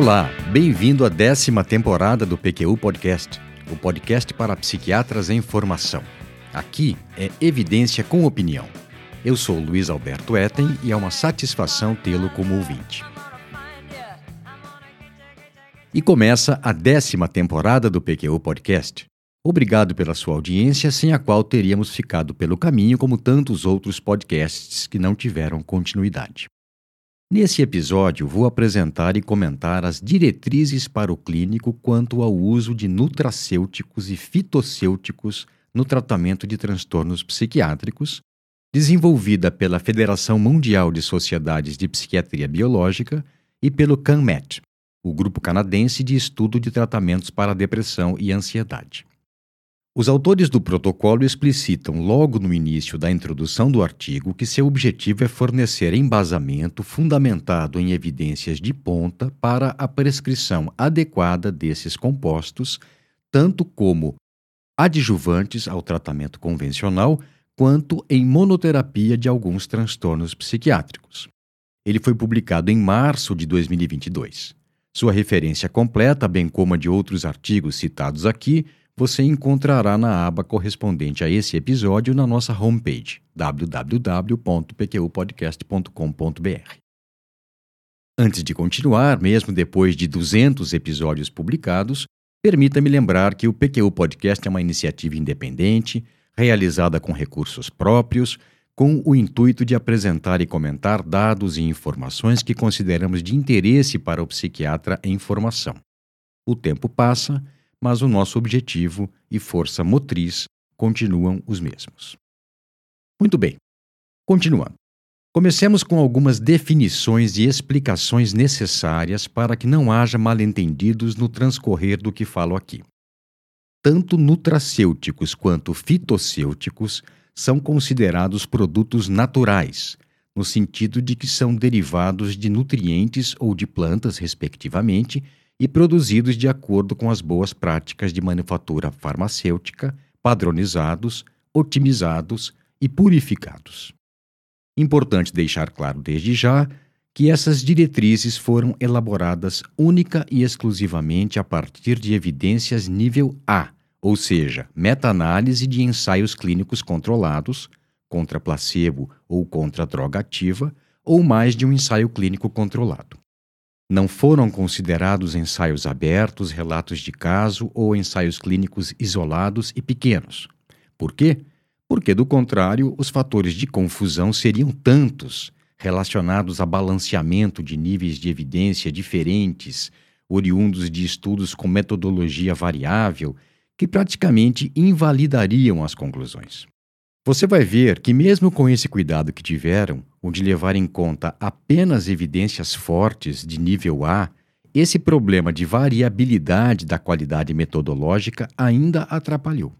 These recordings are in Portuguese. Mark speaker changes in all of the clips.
Speaker 1: Olá, bem-vindo à décima temporada do PQU Podcast, o podcast para psiquiatras em formação. Aqui é evidência com opinião. Eu sou Luiz Alberto Etten e é uma satisfação tê-lo como ouvinte. E começa a décima temporada do PQU Podcast. Obrigado pela sua audiência, sem a qual teríamos ficado pelo caminho como tantos outros podcasts que não tiveram continuidade. Nesse episódio, vou apresentar e comentar as diretrizes para o clínico quanto ao uso de nutracêuticos e fitocêuticos no tratamento de transtornos psiquiátricos, desenvolvida pela Federação Mundial de Sociedades de Psiquiatria Biológica e pelo CANMET, o grupo canadense de estudo de tratamentos para depressão e ansiedade. Os autores do protocolo explicitam logo no início da introdução do artigo que seu objetivo é fornecer embasamento fundamentado em evidências de ponta para a prescrição adequada desses compostos, tanto como adjuvantes ao tratamento convencional, quanto em monoterapia de alguns transtornos psiquiátricos. Ele foi publicado em março de 2022. Sua referência completa, bem como a de outros artigos citados aqui, você encontrará na aba correspondente a esse episódio na nossa homepage www.pqpodcast.com.br. Antes de continuar, mesmo depois de 200 episódios publicados, permita-me lembrar que o PQU Podcast é uma iniciativa independente, realizada com recursos próprios, com o intuito de apresentar e comentar dados e informações que consideramos de interesse para o psiquiatra em formação. O tempo passa mas o nosso objetivo e força motriz continuam os mesmos. Muito bem, continuando. Comecemos com algumas definições e explicações necessárias para que não haja mal-entendidos no transcorrer do que falo aqui. Tanto nutracêuticos quanto fitocêuticos são considerados produtos naturais, no sentido de que são derivados de nutrientes ou de plantas, respectivamente, e produzidos de acordo com as boas práticas de manufatura farmacêutica, padronizados, otimizados e purificados. Importante deixar claro desde já que essas diretrizes foram elaboradas única e exclusivamente a partir de evidências nível A, ou seja, meta-análise de ensaios clínicos controlados, contra placebo ou contra droga ativa, ou mais de um ensaio clínico controlado. Não foram considerados ensaios abertos, relatos de caso ou ensaios clínicos isolados e pequenos. Por quê? Porque, do contrário, os fatores de confusão seriam tantos, relacionados a balanceamento de níveis de evidência diferentes, oriundos de estudos com metodologia variável, que praticamente invalidariam as conclusões. Você vai ver que, mesmo com esse cuidado que tiveram, o de levar em conta apenas evidências fortes de nível A, esse problema de variabilidade da qualidade metodológica ainda atrapalhou.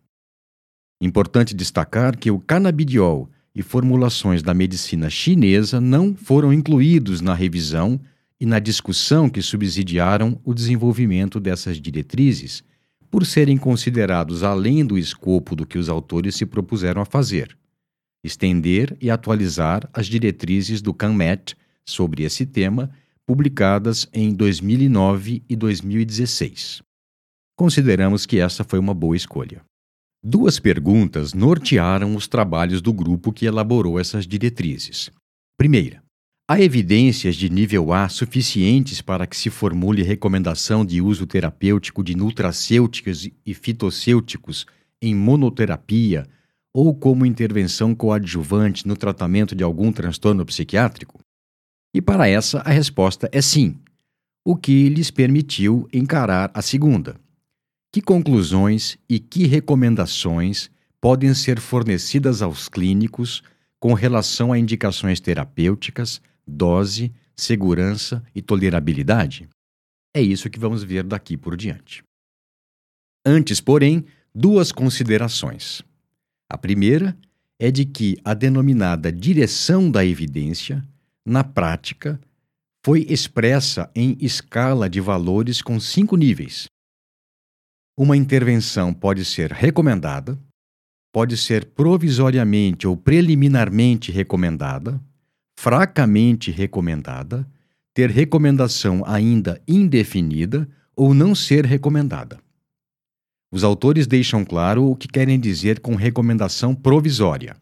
Speaker 1: Importante destacar que o canabidiol e formulações da medicina chinesa não foram incluídos na revisão e na discussão que subsidiaram o desenvolvimento dessas diretrizes por serem considerados além do escopo do que os autores se propuseram a fazer, estender e atualizar as diretrizes do CANMET sobre esse tema, publicadas em 2009 e 2016. Consideramos que essa foi uma boa escolha. Duas perguntas nortearam os trabalhos do grupo que elaborou essas diretrizes. Primeira, Há evidências de nível A suficientes para que se formule recomendação de uso terapêutico de nutracêuticos e fitocêuticos em monoterapia ou como intervenção coadjuvante no tratamento de algum transtorno psiquiátrico? E para essa a resposta é sim, o que lhes permitiu encarar a segunda. Que conclusões e que recomendações podem ser fornecidas aos clínicos com relação a indicações terapêuticas dose, segurança e tolerabilidade? É isso que vamos ver daqui por diante. Antes, porém, duas considerações. A primeira é de que a denominada direção da evidência, na prática, foi expressa em escala de valores com cinco níveis. Uma intervenção pode ser recomendada, pode ser provisoriamente ou preliminarmente recomendada, fracamente recomendada, ter recomendação ainda indefinida ou não ser recomendada. Os autores deixam claro o que querem dizer com recomendação provisória.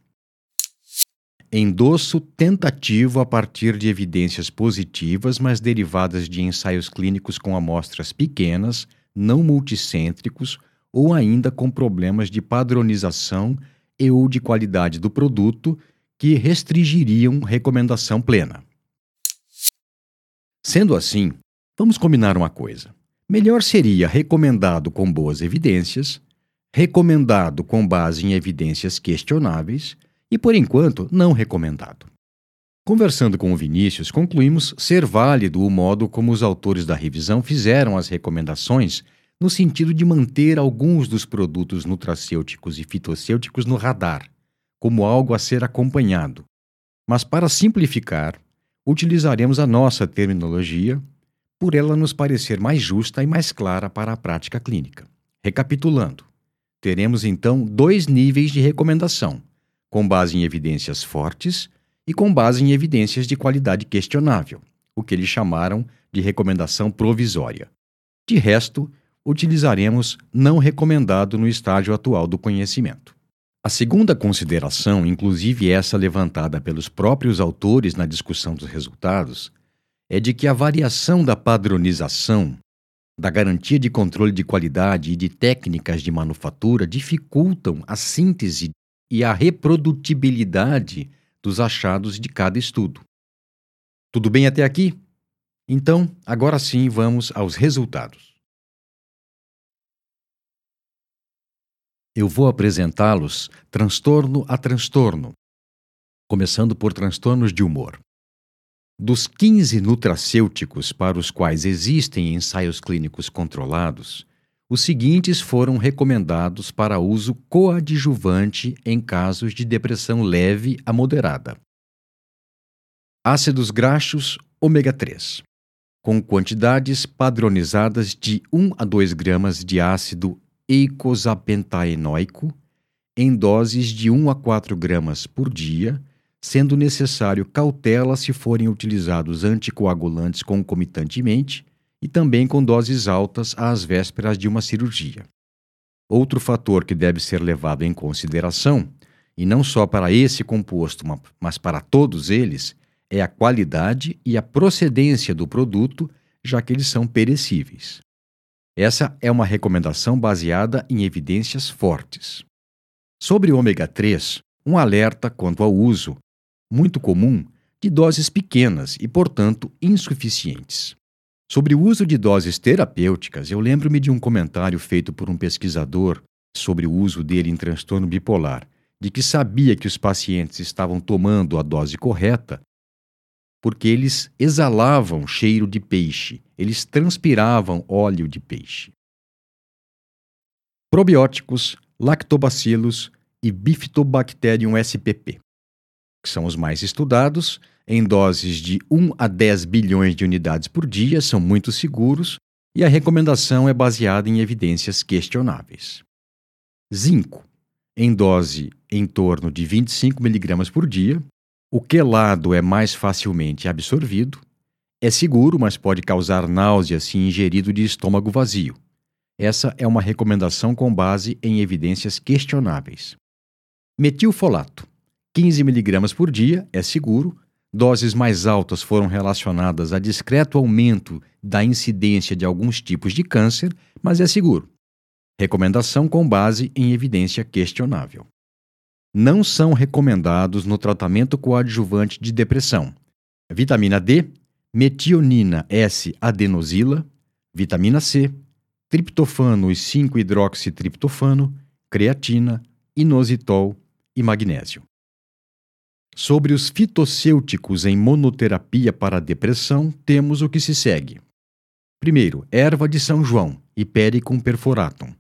Speaker 1: Endosso tentativo a partir de evidências positivas, mas derivadas de ensaios clínicos com amostras pequenas, não multicêntricos ou ainda com problemas de padronização e ou de qualidade do produto que restringiriam recomendação plena. Sendo assim, vamos combinar uma coisa. Melhor seria recomendado com boas evidências, recomendado com base em evidências questionáveis e, por enquanto, não recomendado. Conversando com o Vinícius, concluímos ser válido o modo como os autores da revisão fizeram as recomendações no sentido de manter alguns dos produtos nutracêuticos e fitossêuticos no radar, como algo a ser acompanhado. Mas, para simplificar, utilizaremos a nossa terminologia por ela nos parecer mais justa e mais clara para a prática clínica. Recapitulando, teremos então dois níveis de recomendação, com base em evidências fortes e com base em evidências de qualidade questionável, o que eles chamaram de recomendação provisória. De resto, utilizaremos não recomendado no estágio atual do conhecimento. A segunda consideração, inclusive essa levantada pelos próprios autores na discussão dos resultados, é de que a variação da padronização, da garantia de controle de qualidade e de técnicas de manufatura dificultam a síntese e a reprodutibilidade dos achados de cada estudo. Tudo bem até aqui? Então, agora sim vamos aos resultados. Eu vou apresentá-los transtorno a transtorno, começando por transtornos de humor. Dos 15 nutracêuticos para os quais existem ensaios clínicos controlados, os seguintes foram recomendados para uso coadjuvante em casos de depressão leve a moderada: ácidos graxos ômega 3, com quantidades padronizadas de 1 a 2 gramas de ácido eicosapentaenoico em doses de 1 a 4 gramas por dia sendo necessário cautela se forem utilizados anticoagulantes concomitantemente e também com doses altas às vésperas de uma cirurgia. Outro fator que deve ser levado em consideração, e não só para esse composto, mas para todos eles, é a qualidade e a procedência do produto, já que eles são perecíveis. Essa é uma recomendação baseada em evidências fortes. Sobre o ômega 3, um alerta quanto ao uso, muito comum, de doses pequenas e, portanto, insuficientes. Sobre o uso de doses terapêuticas, eu lembro-me de um comentário feito por um pesquisador sobre o uso dele em transtorno bipolar, de que sabia que os pacientes estavam tomando a dose correta porque eles exalavam cheiro de peixe, eles transpiravam óleo de peixe. Probióticos, lactobacilos e Bifidobacterium spp que são os mais estudados, em doses de 1 a 10 bilhões de unidades por dia, são muito seguros e a recomendação é baseada em evidências questionáveis. Zinco, em dose em torno de 25 mg por dia, o quelado é mais facilmente absorvido, é seguro, mas pode causar náusea se ingerido de estômago vazio. Essa é uma recomendação com base em evidências questionáveis. Metilfolato 15 mg por dia é seguro. Doses mais altas foram relacionadas a discreto aumento da incidência de alguns tipos de câncer, mas é seguro. Recomendação com base em evidência questionável. Não são recomendados no tratamento coadjuvante de depressão. Vitamina D, metionina S-adenosila, vitamina C, triptofano e 5-hidroxitriptofano, creatina, inositol e magnésio. Sobre os fitossêuticos em monoterapia para depressão, temos o que se segue. Primeiro, erva de São João, Hipericum perforatum,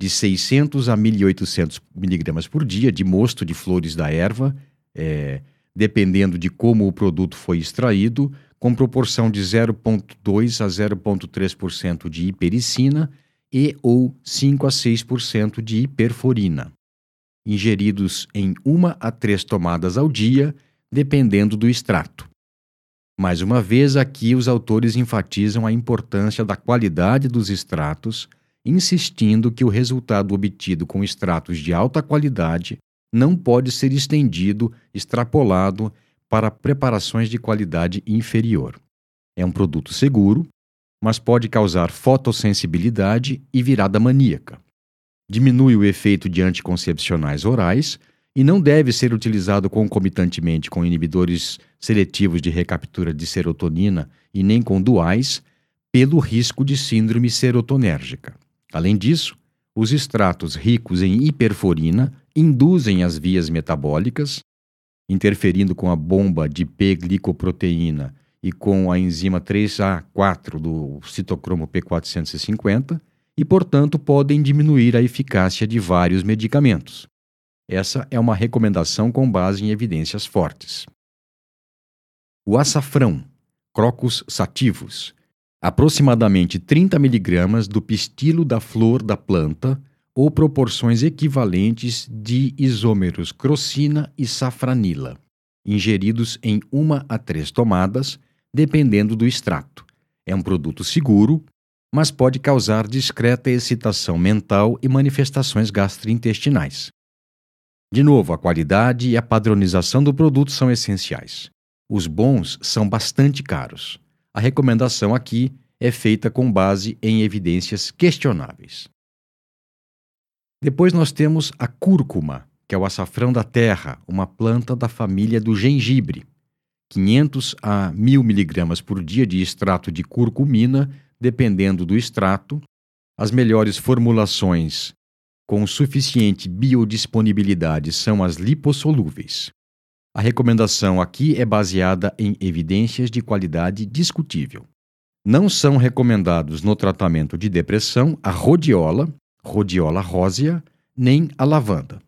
Speaker 1: de 600 a 1.800 mg por dia de mosto de flores da erva, é, dependendo de como o produto foi extraído, com proporção de 0,2 a 0,3% de hipericina e ou 5 a 6% de hiperforina ingeridos em uma a três tomadas ao dia, dependendo do extrato. Mais uma vez, aqui os autores enfatizam a importância da qualidade dos extratos, insistindo que o resultado obtido com extratos de alta qualidade não pode ser estendido, extrapolado para preparações de qualidade inferior. É um produto seguro, mas pode causar fotossensibilidade e virada maníaca. Diminui o efeito de anticoncepcionais orais e não deve ser utilizado concomitantemente com inibidores seletivos de recaptura de serotonina e nem com duais, pelo risco de síndrome serotonérgica. Além disso, os extratos ricos em hiperforina induzem as vias metabólicas, interferindo com a bomba de P-glicoproteína e com a enzima 3A4 do citocromo P450 e, portanto, podem diminuir a eficácia de vários medicamentos. Essa é uma recomendação com base em evidências fortes. O açafrão, Crocus sativus, aproximadamente 30 mg do pistilo da flor da planta ou proporções equivalentes de isômeros crocina e safranila, ingeridos em uma a três tomadas, dependendo do extrato. É um produto seguro, mas pode causar discreta excitação mental e manifestações gastrointestinais. De novo, a qualidade e a padronização do produto são essenciais. Os bons são bastante caros. A recomendação aqui é feita com base em evidências questionáveis. Depois nós temos a cúrcuma, que é o açafrão da terra, uma planta da família do gengibre. 500 a 1000 miligramas por dia de extrato de curcumina, dependendo do extrato. As melhores formulações com suficiente biodisponibilidade são as lipossolúveis. A recomendação aqui é baseada em evidências de qualidade discutível. Não são recomendados no tratamento de depressão a rodiola, Rhodiola rósea, nem a lavanda.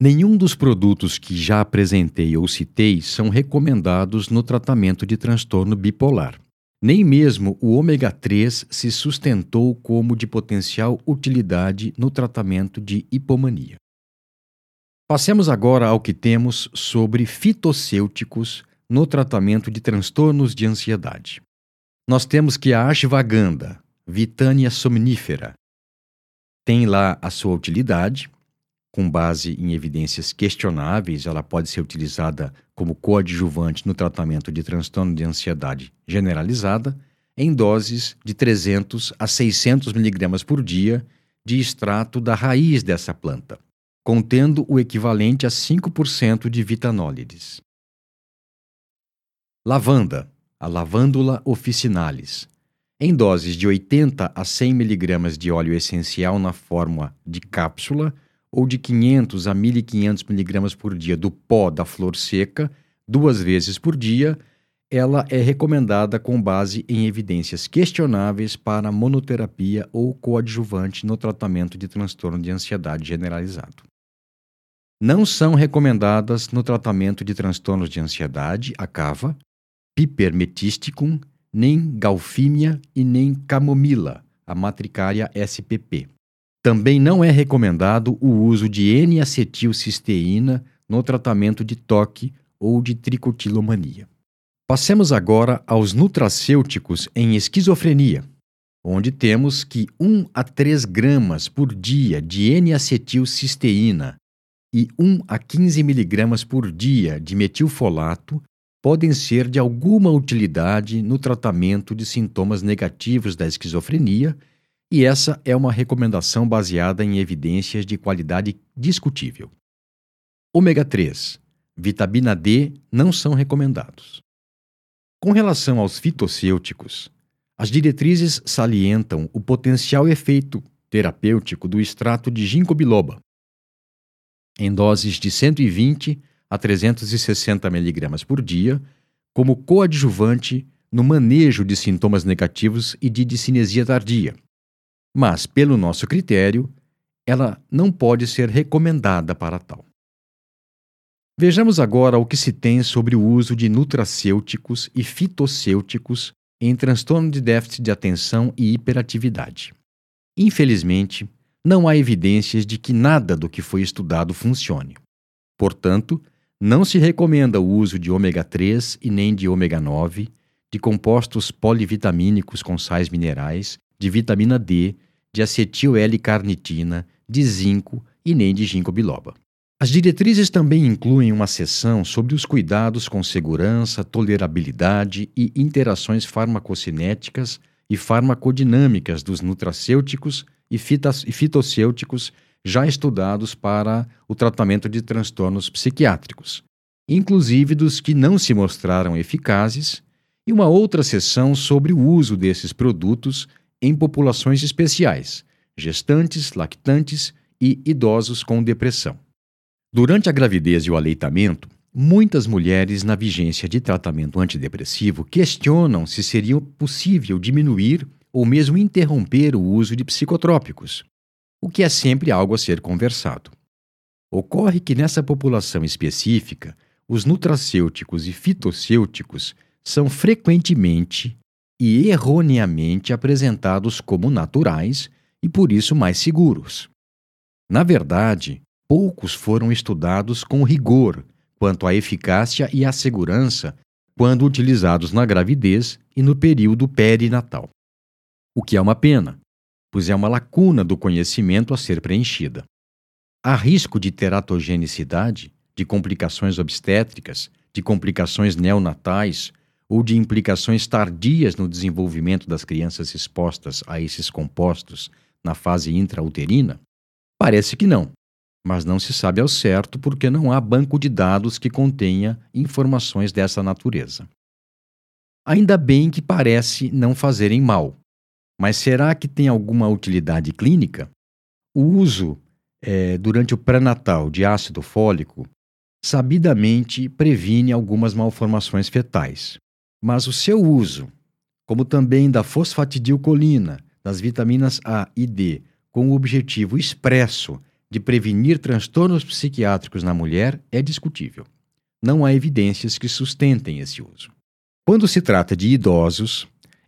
Speaker 1: Nenhum dos produtos que já apresentei ou citei são recomendados no tratamento de transtorno bipolar. Nem mesmo o ômega 3 se sustentou como de potencial utilidade no tratamento de hipomania. Passemos agora ao que temos sobre fitossêuticos no tratamento de transtornos de ansiedade. Nós temos que a ashwagandha, Vitania somnífera, tem lá a sua utilidade, com base em evidências questionáveis, ela pode ser utilizada como coadjuvante no tratamento de transtorno de ansiedade generalizada, em doses de 300 a 600 miligramas por dia de extrato da raiz dessa planta, contendo o equivalente a 5% de vitanólides. Lavanda, a lavândula officinalis, em doses de 80 a 100 mg de óleo essencial na forma de cápsula ou de 500 a 1500 mg por dia do pó da flor seca, duas vezes por dia, ela é recomendada com base em evidências questionáveis para monoterapia ou coadjuvante no tratamento de transtorno de ansiedade generalizado. Não são recomendadas no tratamento de transtornos de ansiedade a cava, pipermetisticum nem galfímia e nem camomila, a matricária SPP. Também não é recomendado o uso de N-acetilcisteína no tratamento de toque ou de tricotilomania. Passemos agora aos nutracêuticos em esquizofrenia, onde temos que 1 a 3 gramas por dia de N-acetilcisteína e 1 a 15 miligramas por dia de metilfolato podem ser de alguma utilidade no tratamento de sintomas negativos da esquizofrenia, e essa é uma recomendação baseada em evidências de qualidade discutível. Ômega 3, vitamina D não são recomendados. Com relação aos fitossêuticos, as diretrizes salientam o potencial efeito terapêutico do extrato de ginkgo biloba, em doses de 120 a 360 mg por dia, como coadjuvante no manejo de sintomas negativos e de discinesia tardia. Mas, pelo nosso critério, ela não pode ser recomendada para tal. Vejamos agora o que se tem sobre o uso de nutracêuticos e fitossêuticos em transtorno de déficit de atenção e hiperatividade. Infelizmente, não há evidências de que nada do que foi estudado funcione. Portanto, não se recomenda o uso de ômega 3 e nem de ômega 9 de compostos polivitamínicos com sais minerais, de vitamina D, de acetil L-carnitina, de zinco e nem de ginkgo biloba. As diretrizes também incluem uma seção sobre os cuidados com segurança, tolerabilidade e interações farmacocinéticas e farmacodinâmicas dos nutracêuticos e, e fitocêuticos já estudados para o tratamento de transtornos psiquiátricos, inclusive dos que não se mostraram eficazes, e uma outra seção sobre o uso desses produtos em populações especiais, gestantes, lactantes e idosos com depressão. Durante a gravidez e o aleitamento, muitas mulheres na vigência de tratamento antidepressivo questionam se seria possível diminuir ou mesmo interromper o uso de psicotrópicos, o que é sempre algo a ser conversado. Ocorre que nessa população específica, os nutracêuticos e fitocêuticos são frequentemente e erroneamente apresentados como naturais e por isso mais seguros. Na verdade, poucos foram estudados com rigor quanto à eficácia e à segurança quando utilizados na gravidez e no período perinatal. O que é uma pena, pois é uma lacuna do conhecimento a ser preenchida. Há risco de teratogenicidade, de complicações obstétricas, de complicações neonatais ou de implicações tardias no desenvolvimento das crianças expostas a esses compostos na fase intrauterina? Parece que não, mas não se sabe ao certo porque não há banco de dados que contenha informações dessa natureza. Ainda bem que parece não fazerem mal, mas será que tem alguma utilidade clínica? O uso é, durante o pré-natal de ácido fólico sabidamente previne algumas malformações fetais, mas o seu uso, como também da fosfatidilcolina, das vitaminas A e D, com o objetivo expresso de prevenir transtornos psiquiátricos na mulher, é discutível. Não há evidências que sustentem esse uso. Quando se trata de idosos,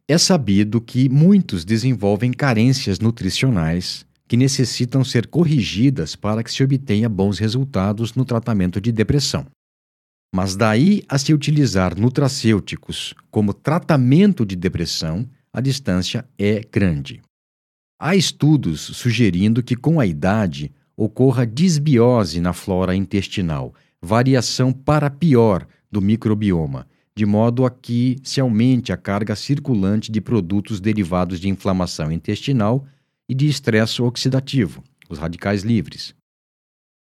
Speaker 1: é sabido que muitos desenvolvem carências nutricionais que necessitam ser corrigidas para que se obtenha bons resultados no tratamento de depressão. Mas daí a se utilizar nutracêuticos como tratamento de depressão, a distância é grande. Há estudos sugerindo que com a idade ocorra disbiose na flora intestinal, variação para pior do microbioma, de modo a que se aumente a carga circulante de produtos derivados de inflamação intestinal e de estresse oxidativo, os radicais livres.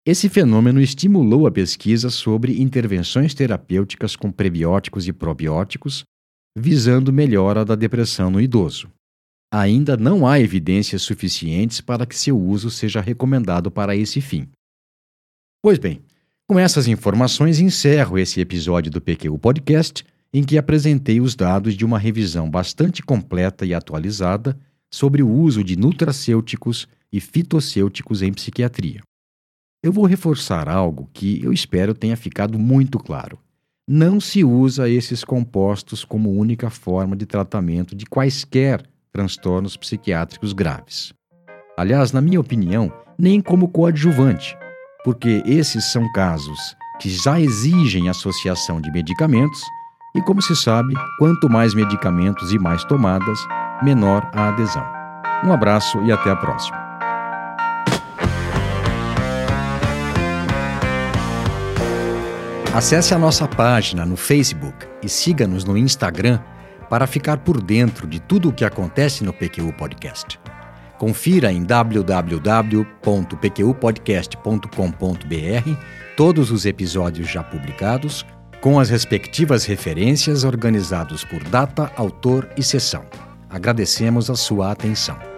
Speaker 1: Esse fenômeno estimulou a pesquisa sobre intervenções terapêuticas com prebióticos e probióticos, visando melhora da depressão no idoso. Ainda não há evidências suficientes para que seu uso seja recomendado para esse fim. Pois bem, com essas informações, encerro esse episódio do PQ Podcast, em que apresentei os dados de uma revisão bastante completa e atualizada sobre o uso de nutracêuticos e fitocêuticos em psiquiatria. Eu vou reforçar algo que eu espero tenha ficado muito claro. Não se usa esses compostos como única forma de tratamento de quaisquer transtornos psiquiátricos graves. Aliás, na minha opinião, nem como coadjuvante, porque esses são casos que já exigem associação de medicamentos e, como se sabe, quanto mais medicamentos e mais tomadas, menor a adesão. Um abraço e até a próxima. Acesse a nossa página no Facebook e siga-nos no Instagram para ficar por dentro de tudo o que acontece no PQU Podcast. Confira em www.pqpodcast.com.br todos os episódios já publicados, com as respectivas referências organizados por data, autor e sessão. Agradecemos a sua atenção.